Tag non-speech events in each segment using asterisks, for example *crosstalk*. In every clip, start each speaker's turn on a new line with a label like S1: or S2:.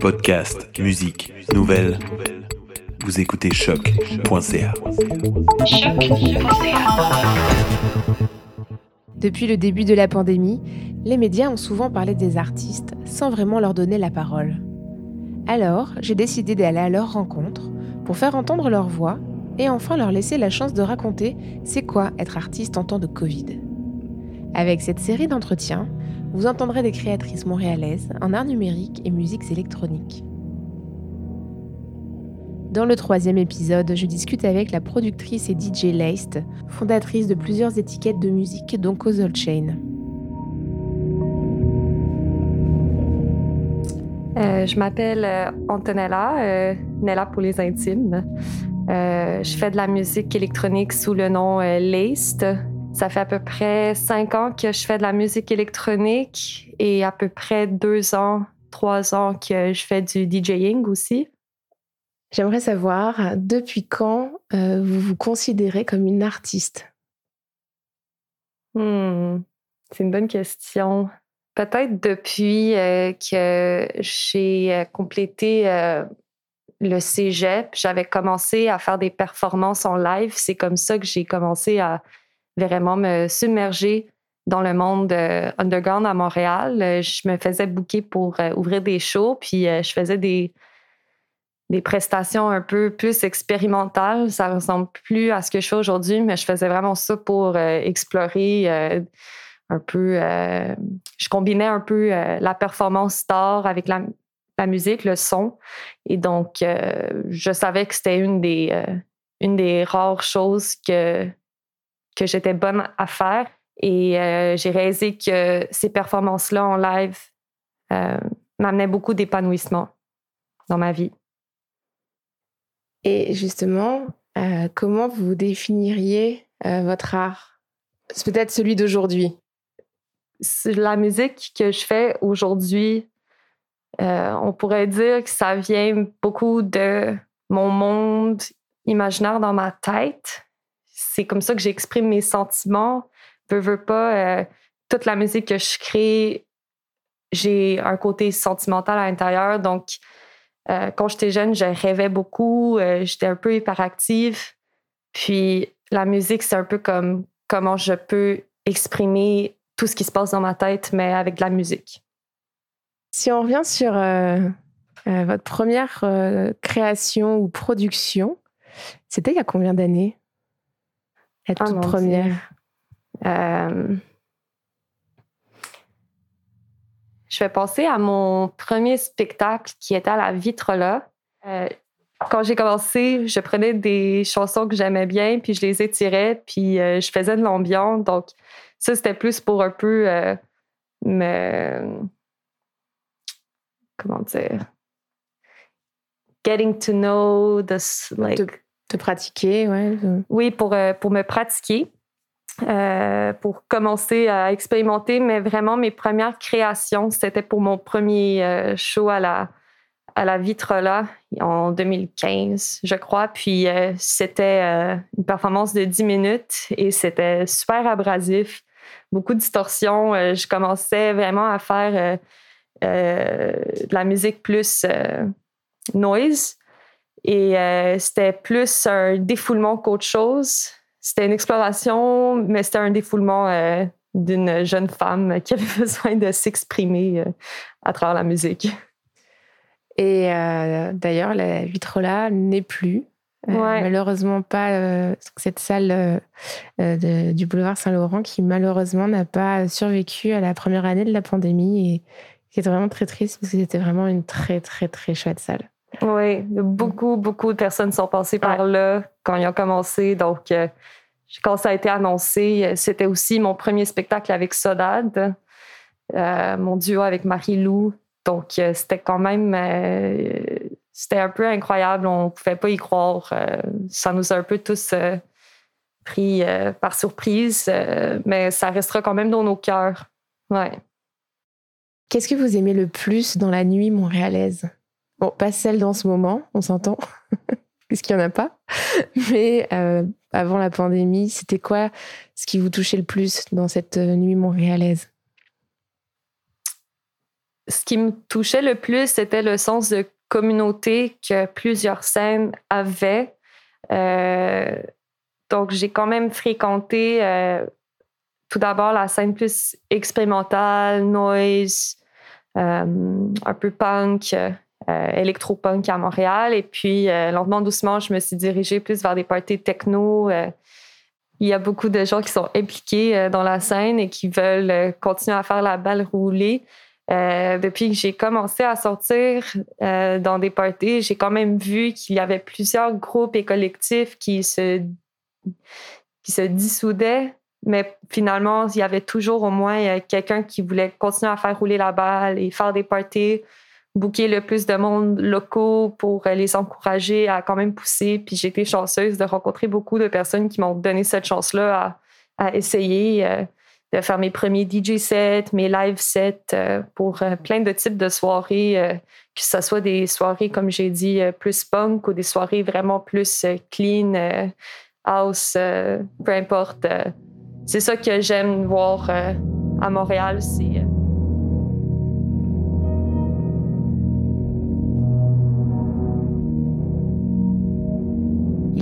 S1: Podcast, musique, nouvelles. Vous écoutez choc.ca.
S2: Depuis le début de la pandémie, les médias ont souvent parlé des artistes sans vraiment leur donner la parole. Alors, j'ai décidé d'aller à leur rencontre pour faire entendre leur voix et enfin leur laisser la chance de raconter c'est quoi être artiste en temps de Covid. Avec cette série d'entretiens, vous entendrez des créatrices montréalaises en art numérique et musiques électroniques. Dans le troisième épisode, je discute avec la productrice et DJ Laced, fondatrice de plusieurs étiquettes de musique, dont Causal Chain.
S3: Euh, je m'appelle euh, Antonella, euh, Nella pour les intimes. je fais de la musique électronique sous le nom Laced. Ça fait à peu près cinq ans que je fais de la musique électronique et à peu près deux ans, trois ans que je fais du DJing aussi.
S2: J'aimerais savoir depuis quand vous vous considérez comme une artiste?
S3: Hmm, c'est une bonne question. Peut-être depuis euh, que j'ai euh, complété euh, le cégep, j'avais commencé à faire des performances en live. C'est comme ça que j'ai commencé à vraiment me submerger dans le monde underground à Montréal. Je me faisais booker pour ouvrir des shows, puis je faisais des, des prestations un peu plus expérimentales. Ça ressemble plus à ce que je fais aujourd'hui, mais je faisais vraiment ça pour explorer un peu. Euh, je combinais un peu euh, la performance star avec la, musique, le son. Et donc, euh, je savais que c'était une des, une des rares choses que, que j'étais bonne à faire. Et j'ai réalisé que ces performances-là en live m'amenaient beaucoup d'épanouissement dans ma vie.
S2: Et justement, comment vous définiriez votre art? C'est peut-être celui d'aujourd'hui
S3: la musique que je fais aujourd'hui, euh, on pourrait dire que ça vient beaucoup de mon monde imaginaire dans ma tête. C'est comme ça que j'exprime mes sentiments. Veux, veux pas, euh, toute la musique que je crée, j'ai un côté sentimental à l'intérieur. Donc, euh, quand j'étais jeune, je rêvais beaucoup, j'étais un peu hyperactive. Puis, la musique, c'est un peu comme comment je peux exprimer tout ce qui se passe dans ma tête, mais avec de la musique.
S2: Si on revient sur euh, euh, votre première euh, création ou production, c'était il y a combien d'années? La ah, toute première
S3: Je vais penser à mon premier spectacle qui était à la Vitre là. quand j'ai commencé, je prenais des chansons que j'aimais bien, puis je les étirais, puis je faisais de l'ambiance. Donc, ça, c'était plus pour un peu euh, me. Comment dire? Getting to know this, like.
S2: Te, pratiquer, ouais.
S3: Oui, pour, euh, pour me pratiquer. Euh, pour commencer à expérimenter, mais vraiment mes premières créations, c'était pour mon premier show à la, à la Vitre là en 2015, je crois. Puis c'était une performance de 10 minutes et c'était super abrasif beaucoup de distorsion. Euh, je commençais vraiment à faire euh, euh, de la musique plus noise. Et c'était plus un défoulement qu'autre chose. C'était une exploration, mais c'était un défoulement d'une jeune femme qui avait *laughs* besoin de s'exprimer à travers la musique.
S2: Et d'ailleurs, la vitrola n'est plus. Euh, malheureusement pas euh, cette salle euh, du boulevard Saint-Laurent qui malheureusement n'a pas survécu à la première année de la pandémie et qui était vraiment très triste parce que c'était vraiment une très très très chouette salle.
S3: Oui, beaucoup beaucoup de personnes sont passées par là quand ils ont commencé donc quand ça a été annoncé, c'était aussi mon premier spectacle avec Sodade, mon duo avec Marie-Lou. Donc, c'était quand même c'était un peu incroyable. On ne pouvait pas y croire. Euh, ça nous a un peu tous euh, pris euh, par surprise, mais ça restera quand même dans nos cœurs. Ouais.
S2: Qu'est-ce que vous aimez le plus dans la nuit montréalaise? Bon, pas celle dans ce moment, on s'entend, *laughs* puisqu'il n'y en a pas. Mais avant la pandémie, c'était quoi ce qui vous touchait le plus dans cette nuit montréalaise?
S3: Ce qui me touchait le plus, c'était le sens de communauté que plusieurs scènes avaient. Euh, donc, j'ai quand même fréquenté euh, tout d'abord la scène plus expérimentale, noise, euh, un peu punk, électro-punk à Montréal. Et puis, lentement, doucement, je me suis dirigée plus vers des parties techno. il y a beaucoup de gens qui sont impliqués dans la scène et qui veulent continuer à faire la balle rouler. Euh, depuis que j'ai commencé à sortir euh, dans des parties, j'ai quand même vu qu'il y avait plusieurs groupes et collectifs qui se, qui se dissoudaient, mais finalement, il y avait toujours au moins euh, quelqu'un qui voulait continuer à faire rouler la balle et faire des parties, booker le plus de monde locaux pour les encourager à quand même pousser. Puis j'ai été chanceuse de rencontrer beaucoup de personnes qui m'ont donné cette chance-là à, essayer de faire mes premiers DJ sets, mes live sets euh, pour euh, plein de types de soirées, euh, que ce soit des soirées, comme j'ai dit, plus punk ou des soirées vraiment plus clean, house, peu importe. c'est ça que j'aime voir à Montréal. C'est.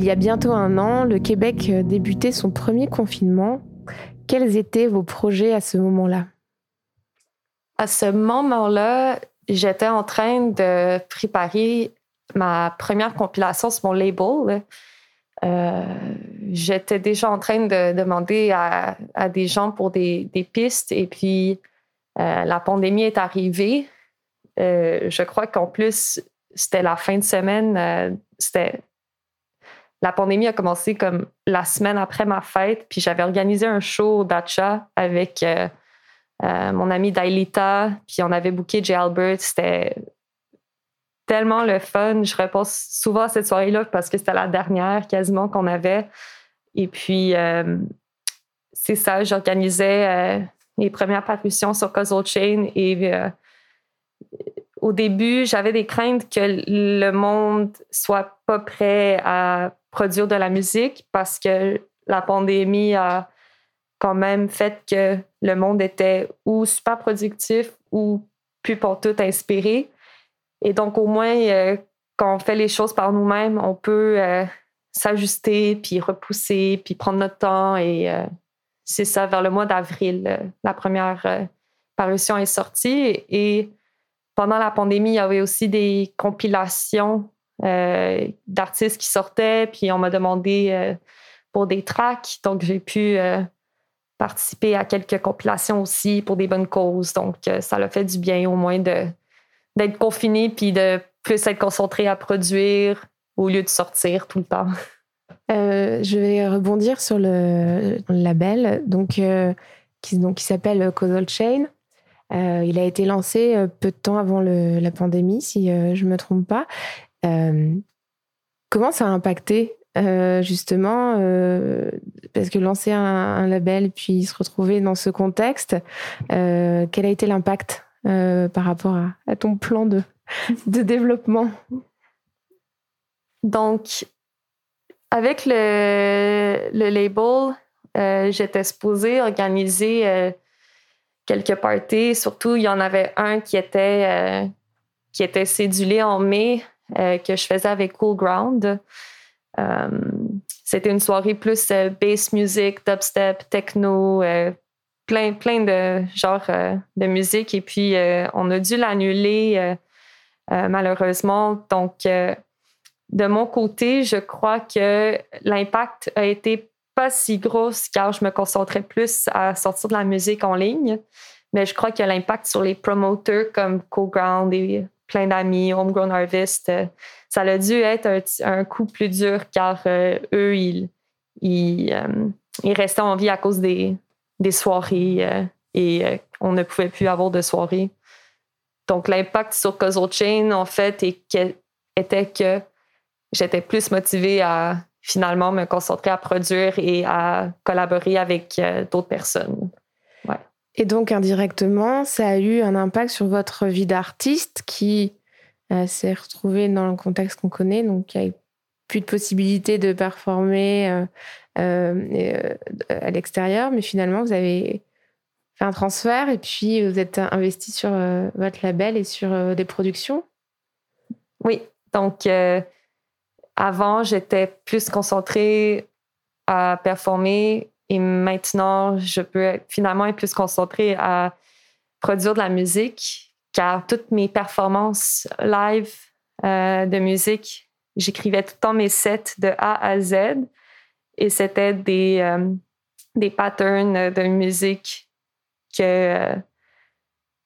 S2: Y a bientôt un an, le Québec débutait son premier confinement quels étaient vos projets à ce moment-là?
S3: À ce moment-là, j'étais en train de préparer ma première compilation sur mon label. Euh, j'étais déjà en train de demander à, des gens pour des, pistes et puis euh, la pandémie est arrivée. Euh, je crois qu'en plus, c'était la fin de semaine, c'était la pandémie a commencé comme la semaine après ma fête, puis j'avais organisé un show d'Acha avec euh, euh, mon ami Dailita, puis on avait booké J. Albert. C'était tellement le fun. Je repense souvent à cette soirée-là parce que c'était la dernière quasiment qu'on avait. Et puis, euh, c'est ça, j'organisais les premières parutions sur Causal Chain et au début, j'avais des craintes que le monde soit pas prêt à produire de la musique parce que la pandémie a quand même fait que le monde était ou super productif ou plus pour tout inspiré. Et donc, au moins, euh, quand on fait les choses par nous-mêmes, on peut euh, s'ajuster, puis repousser, puis prendre notre temps. Et euh, c'est ça, vers le mois d'avril, la première parution est sortie. Et pendant la pandémie, il y avait aussi des compilations euh, d'artistes qui sortaient, puis on m'a demandé euh, pour des tracks. Donc, j'ai pu euh, participer à quelques compilations aussi pour des bonnes causes. Donc, ça l'a fait du bien au moins d'être confiné puis de plus être concentré à produire au lieu de sortir tout le temps.
S2: je vais rebondir sur le, label donc, qui, qui s'appelle Causal Chain. il a été lancé peu de temps avant la pandémie, si je ne me trompe pas. Euh, comment ça a impacté euh, justement, euh, parce que lancer un, label puis se retrouver dans ce contexte, quel a été l'impact par rapport à, ton plan de, développement?
S3: Donc, avec le, le label, j'étais supposée organiser quelques parties. Surtout, il y en avait un qui était, qui était cédulé en mai euh, que je faisais avec Cool Ground. Euh, c'était une soirée plus euh, bass music, dubstep, techno, plein, plein de genres de musique. Et puis, on a dû l'annuler malheureusement. Donc, de mon côté, je crois que l'impact a été pas si gros car je me concentrais plus à sortir de la musique en ligne. Mais je crois que l'impact sur les promoteurs comme Cool Ground et plein d'amis, Homegrown Harvest, euh, ça a dû être un, coup plus dur car euh, eux, ils, euh, ils, restaient en vie à cause des, des soirées et on ne pouvait plus avoir de soirées. Donc, l'impact sur Causal Chain, en fait, était que j'étais plus motivée à finalement me concentrer à produire et à collaborer avec d'autres personnes.
S2: Et donc, indirectement, ça a eu un impact sur votre vie d'artiste qui euh, s'est retrouvé dans le contexte qu'on connaît, donc il n'y a plus de possibilité de performer euh, euh, à l'extérieur, mais finalement, vous avez fait un transfert et puis vous êtes investi sur votre label et sur des productions.
S3: Oui, donc avant, j'étais plus concentrée à performer et maintenant, je peux finalement être plus concentrée à produire de la musique car toutes mes performances live de musique, j'écrivais tout le temps mes sets de A à Z et c'était des, des patterns de musique que,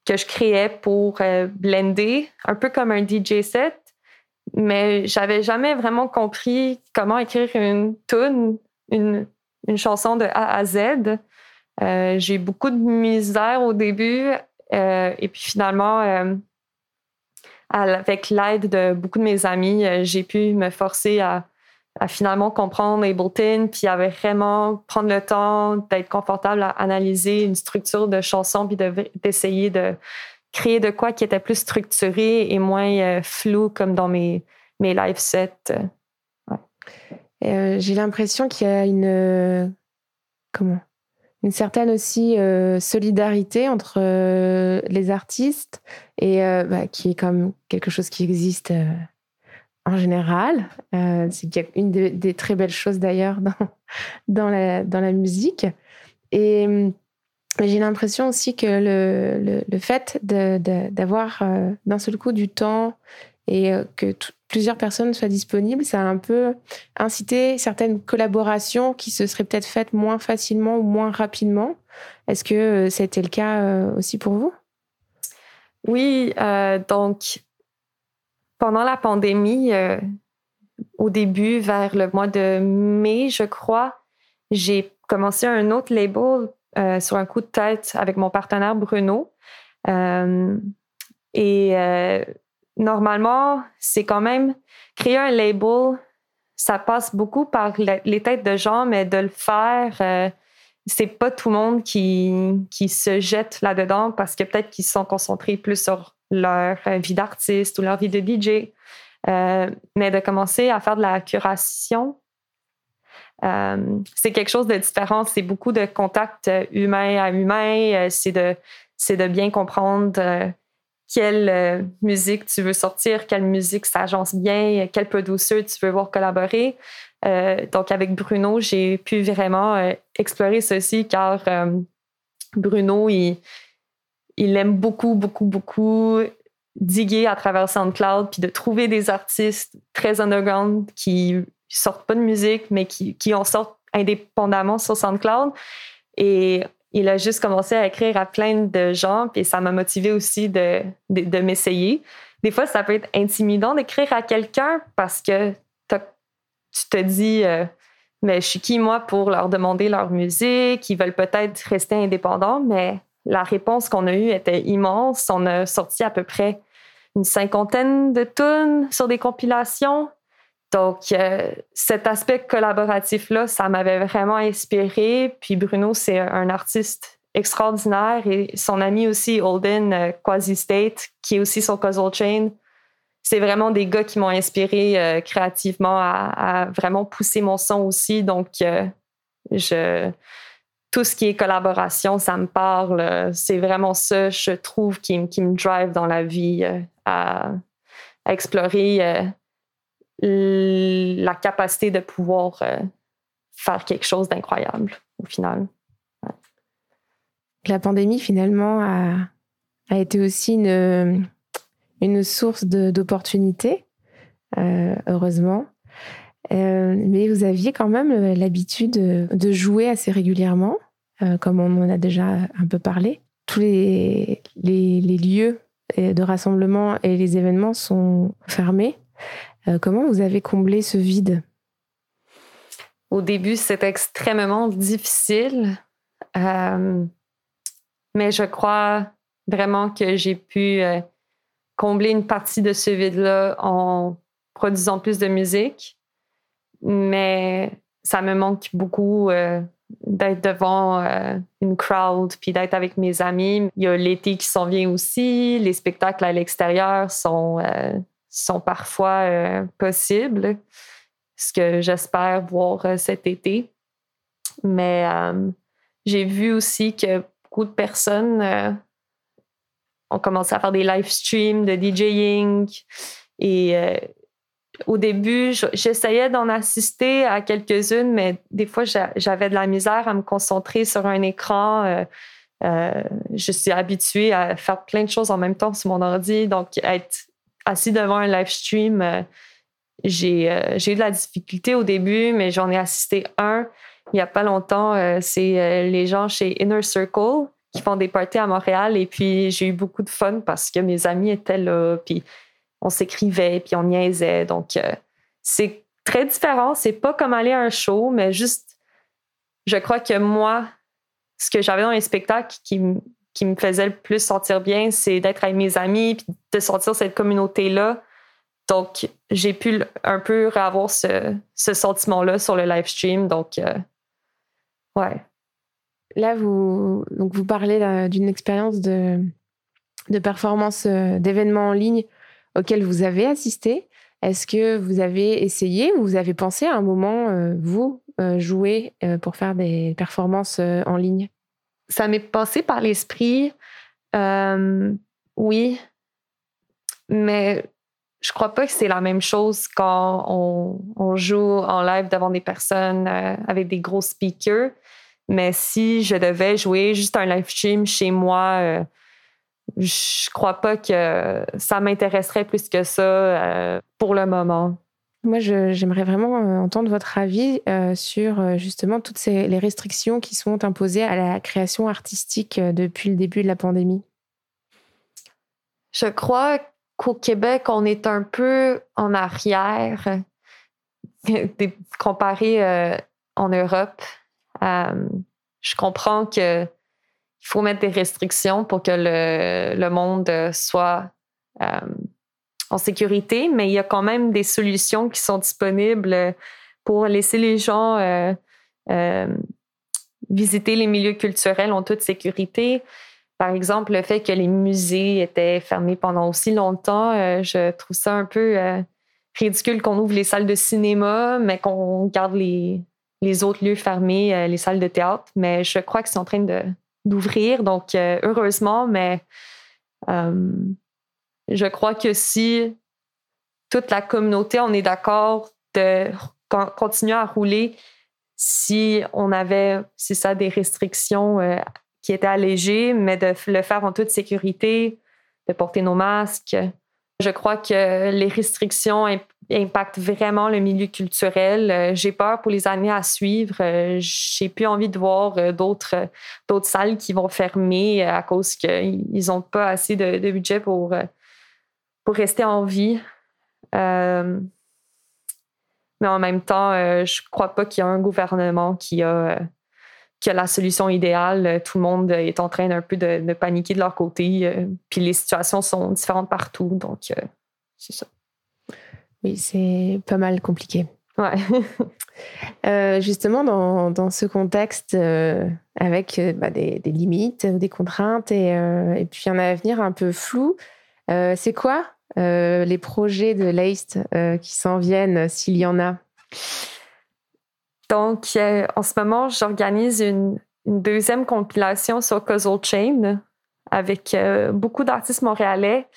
S3: que je créais pour euh, blender, un peu comme un DJ set, mais j'avais jamais vraiment compris comment écrire une tune, une, une chanson de A à Z. Euh, j'ai eu beaucoup de misère au début euh, et puis finalement, avec l'aide de beaucoup de mes amis, j'ai pu me forcer à finalement comprendre Ableton, puis à vraiment prendre le temps d'être confortable à analyser une structure de chanson, puis d'essayer de, créer de quoi qui était plus structuré et moins euh, flou comme dans mes, mes live sets.
S2: Euh, j'ai l'impression qu'il y a une comment? Une certaine aussi euh, solidarité entre les artistes et bah, qui est comme quelque chose qui existe en général. Euh, c'est une des, très belles choses d'ailleurs *laughs* dans, dans, la, dans la musique. Et j'ai l'impression aussi que le, le, fait d'avoir euh, d'un seul coup du temps et euh, que plusieurs personnes soient disponibles, ça a un peu incité certaines collaborations qui se seraient peut-être faites moins facilement ou moins rapidement. Est-ce que c'était le cas aussi pour vous?
S3: Oui, donc pendant la pandémie, euh, au début, vers le mois de mai, je crois, j'ai commencé un autre label euh, sur un coup de tête avec mon partenaire Bruno. Euh, et normalement, c'est quand même créer un label, ça passe beaucoup par les têtes de gens, mais de le faire, c'est pas tout le monde qui, qui se jette là-dedans parce que peut-être qu'ils sont concentrés plus sur leur euh, vie d'artiste ou leur vie de DJ, euh, mais de commencer à faire de la curation. Euh, c'est quelque chose de différent. C'est beaucoup de contact humain à humain. c'est de, c'est de bien comprendre quelle musique tu veux sortir, quelle musique s'agence bien, quel peu douceur tu veux voir collaborer. donc, avec Bruno, j'ai pu vraiment explorer ceci car Bruno, il, il aime beaucoup, beaucoup, beaucoup diguer à travers SoundCloud, puis de trouver des artistes très underground qui sortent pas de musique, mais qui, qui en sortent indépendamment sur SoundCloud. Et il a juste commencé à écrire à plein de gens, puis ça m'a motivé aussi de, de, m'essayer. Des fois, ça peut être intimidant d'écrire à quelqu'un parce que tu te dis, euh, mais je suis qui moi pour leur demander leur musique? Ils veulent peut-être rester indépendants, mais la réponse qu'on a eue était immense. On a sorti à peu près une cinquantaine de tunes sur des compilations. Donc, euh, cet aspect collaboratif-là, ça m'avait vraiment inspiré. Puis Bruno, c'est un artiste extraordinaire et son ami aussi, Holden euh, Quasi State, qui est aussi son Puzzle Chain. C'est vraiment des gars qui m'ont inspiré euh, créativement à, vraiment pousser mon son aussi. Donc, je, tout ce qui est collaboration, ça me parle. C'est vraiment ça, je trouve, qui, qui me drive dans la vie euh, à, explorer euh, la capacité de pouvoir euh, faire quelque chose d'incroyable au final.
S2: La pandémie, finalement, a, a été aussi une, une source d'opportunités, heureusement. Euh, mais vous aviez quand même euh, l'habitude de jouer assez régulièrement, euh, comme on en a déjà un peu parlé. Tous les, les, lieux de rassemblement et les événements sont fermés. Comment vous avez comblé ce vide?
S3: Au début, c'était extrêmement difficile, mais je crois vraiment que j'ai pu combler une partie de ce vide-là en produisant plus de musique mais ça me manque beaucoup euh, d'être devant euh, une crowd puis d'être avec mes amis. Il y a l'été qui s'en vient aussi. Les spectacles à l'extérieur sont, euh, sont parfois possibles, ce que j'espère voir cet été. Mais j'ai vu aussi que beaucoup de personnes ont commencé à faire des live streams de DJing. Et au début, j'essayais d'en assister à quelques-unes, mais des fois, j'avais de la misère à me concentrer sur un écran. je suis habituée à faire plein de choses en même temps sur mon ordi. Donc, assis devant un live stream, euh, j'ai eu de la difficulté au début, mais j'en ai assisté un il n'y a pas longtemps. Euh, c'est euh, les gens chez Inner Circle qui font des parties à Montréal. Et puis, j'ai eu beaucoup de fun parce que mes amis étaient là, puis on s'écrivait, puis on niaisait. Donc, c'est très différent. C'est pas comme aller à un show, mais juste, je crois que moi, ce que j'avais dans les spectacles qui, qui me faisait le plus sentir bien, c'est d'être avec mes amis, puis de sentir cette communauté-là. Donc, j'ai pu un peu avoir ce, sentiment-là sur le live stream. Donc, euh, ouais.
S2: Là, vous, donc vous parlez d'une expérience de, de performance euh, d'événements en ligne auquel vous avez assisté. Est-ce que vous avez essayé ou vous avez pensé à un moment, euh, vous, jouer pour faire des performances en ligne?
S3: Ça m'est passé par l'esprit, oui, mais je crois pas que c'est la même chose quand on, joue en live devant des personnes euh, avec des gros speakers. Mais si je devais jouer juste un live stream chez moi, euh, je crois pas que ça m'intéresserait plus que ça euh, pour le moment.
S2: Moi, j'aimerais vraiment entendre votre avis sur justement toutes les restrictions qui sont imposées à la création artistique depuis le début de la pandémie.
S3: Je crois qu'au Québec, on est un peu en arrière *laughs* comparé euh, en Europe. Euh, je comprends qu'il faut mettre des restrictions pour que le, monde soit euh, en sécurité, mais il y a quand même des solutions qui sont disponibles pour laisser les gens visiter les milieux culturels en toute sécurité. Par exemple, le fait que les musées étaient fermés pendant aussi longtemps, euh, je trouve ça un peu euh, ridicule qu'on ouvre les salles de cinéma, mais qu'on garde les, les autres lieux fermés, euh, les salles de théâtre. Mais je crois qu'ils sont en train d'ouvrir, donc heureusement, mais je crois que si toute la communauté, on est d'accord de continuer à rouler, si on avait, ça, des restrictions qui était allégé, mais de le faire en toute sécurité, de porter nos masques. Je crois que les restrictions impactent vraiment le milieu culturel. Euh, j'ai peur pour les années à suivre. Euh, j'ai plus envie de voir euh, d'autres salles qui vont fermer à cause qu'ils n'ont pas assez de, budget pour, pour rester en vie. mais en même temps, je ne crois pas qu'il y a un gouvernement qui a que la solution idéale. Euh, tout le monde est en train un peu de, paniquer de leur côté. Euh, puis les situations sont différentes partout. Donc, euh, c'est ça.
S2: Oui, c'est pas mal compliqué.
S3: Ouais. *laughs*
S2: justement, dans, dans, ce contexte, avec bah, des, des, limites, des contraintes et, et, puis un avenir un peu flou, c'est quoi les projets de l'AIST qui s'en viennent, s'il y en a?
S3: Donc, euh, en ce moment, j'organise une, deuxième compilation sur Puzzle Chain avec euh, beaucoup d'artistes montréalais.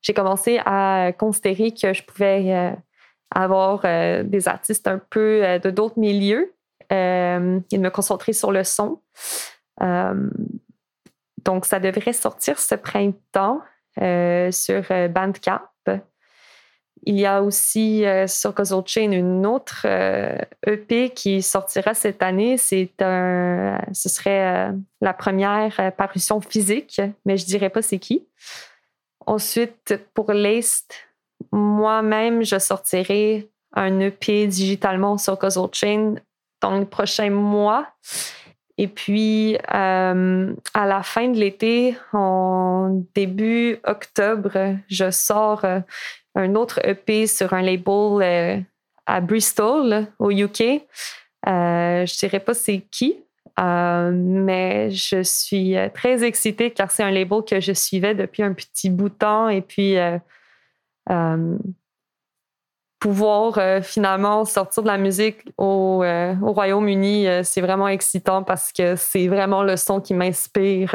S3: J'ai commencé à considérer que je pouvais euh, avoir des artistes un peu de d'autres milieux et de me concentrer sur le son. donc, ça devrait sortir ce printemps sur Bandcamp. Il y a aussi euh, sur Puzzle Chain une autre EP euh, e qui sortira cette année. C'est un, ce serait euh, la première parution physique, mais je dirais pas c'est qui. Ensuite, pour Laced, moi-même, je sortirai un EP digitalement sur Puzzle Chain dans les prochains mois. Et puis, à la fin de l'été, en début octobre, je sors un autre EP sur un label euh, à Bristol, au UK. Euh, je ne dirais pas c'est qui, euh, mais je suis très excitée car c'est un label que je suivais depuis un petit bout de temps et puis pouvoir euh, finalement sortir de la musique au, euh, au Royaume-Uni, euh, c'est vraiment excitant parce que c'est vraiment le son qui m'inspire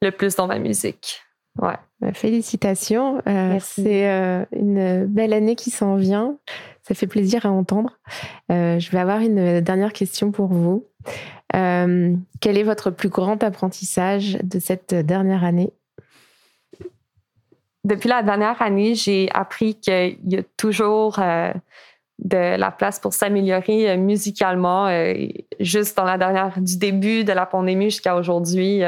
S3: le plus dans ma musique. Ouais.
S2: Bah, félicitations. c'est une belle année qui s'en vient. Ça fait plaisir à entendre. je vais avoir une dernière question pour vous. quel est votre plus grand apprentissage de cette dernière année?
S3: Depuis la dernière année, j'ai appris qu'il y a toujours euh, de la place pour s'améliorer euh, musicalement. Euh, juste dans la dernière, du début de la pandémie jusqu'à aujourd'hui,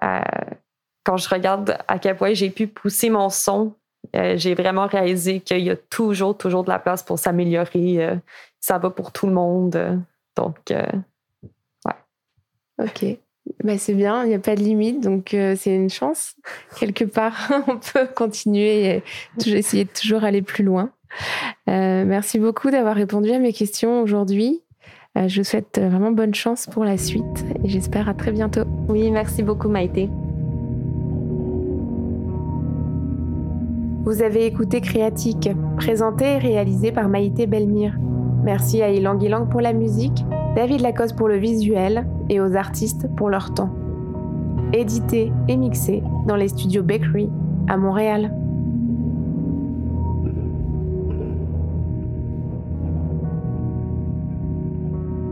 S3: quand je regarde à quel point j'ai pu pousser mon son, j'ai vraiment réalisé qu'il y a toujours, toujours de la place pour s'améliorer. ça va pour tout le monde. Donc, ouais.
S2: OK. Bah, c'est bien, il n'y a pas de limite, donc euh, c'est une chance. *laughs* Quelque part, *laughs* on peut continuer et essayer de toujours aller plus loin. Euh, merci beaucoup d'avoir répondu à mes questions aujourd'hui. Euh, je vous souhaite vraiment bonne chance pour la suite et j'espère à très bientôt.
S3: Oui, merci beaucoup Maïté.
S2: Vous avez écouté Créatique, présenté et réalisé par Maïté Belmire. Merci à Ilang Ilang pour la musique, David Lacoste pour le visuel et aux artistes pour leur temps. Édité et mixé dans les studios Bakery à Montréal.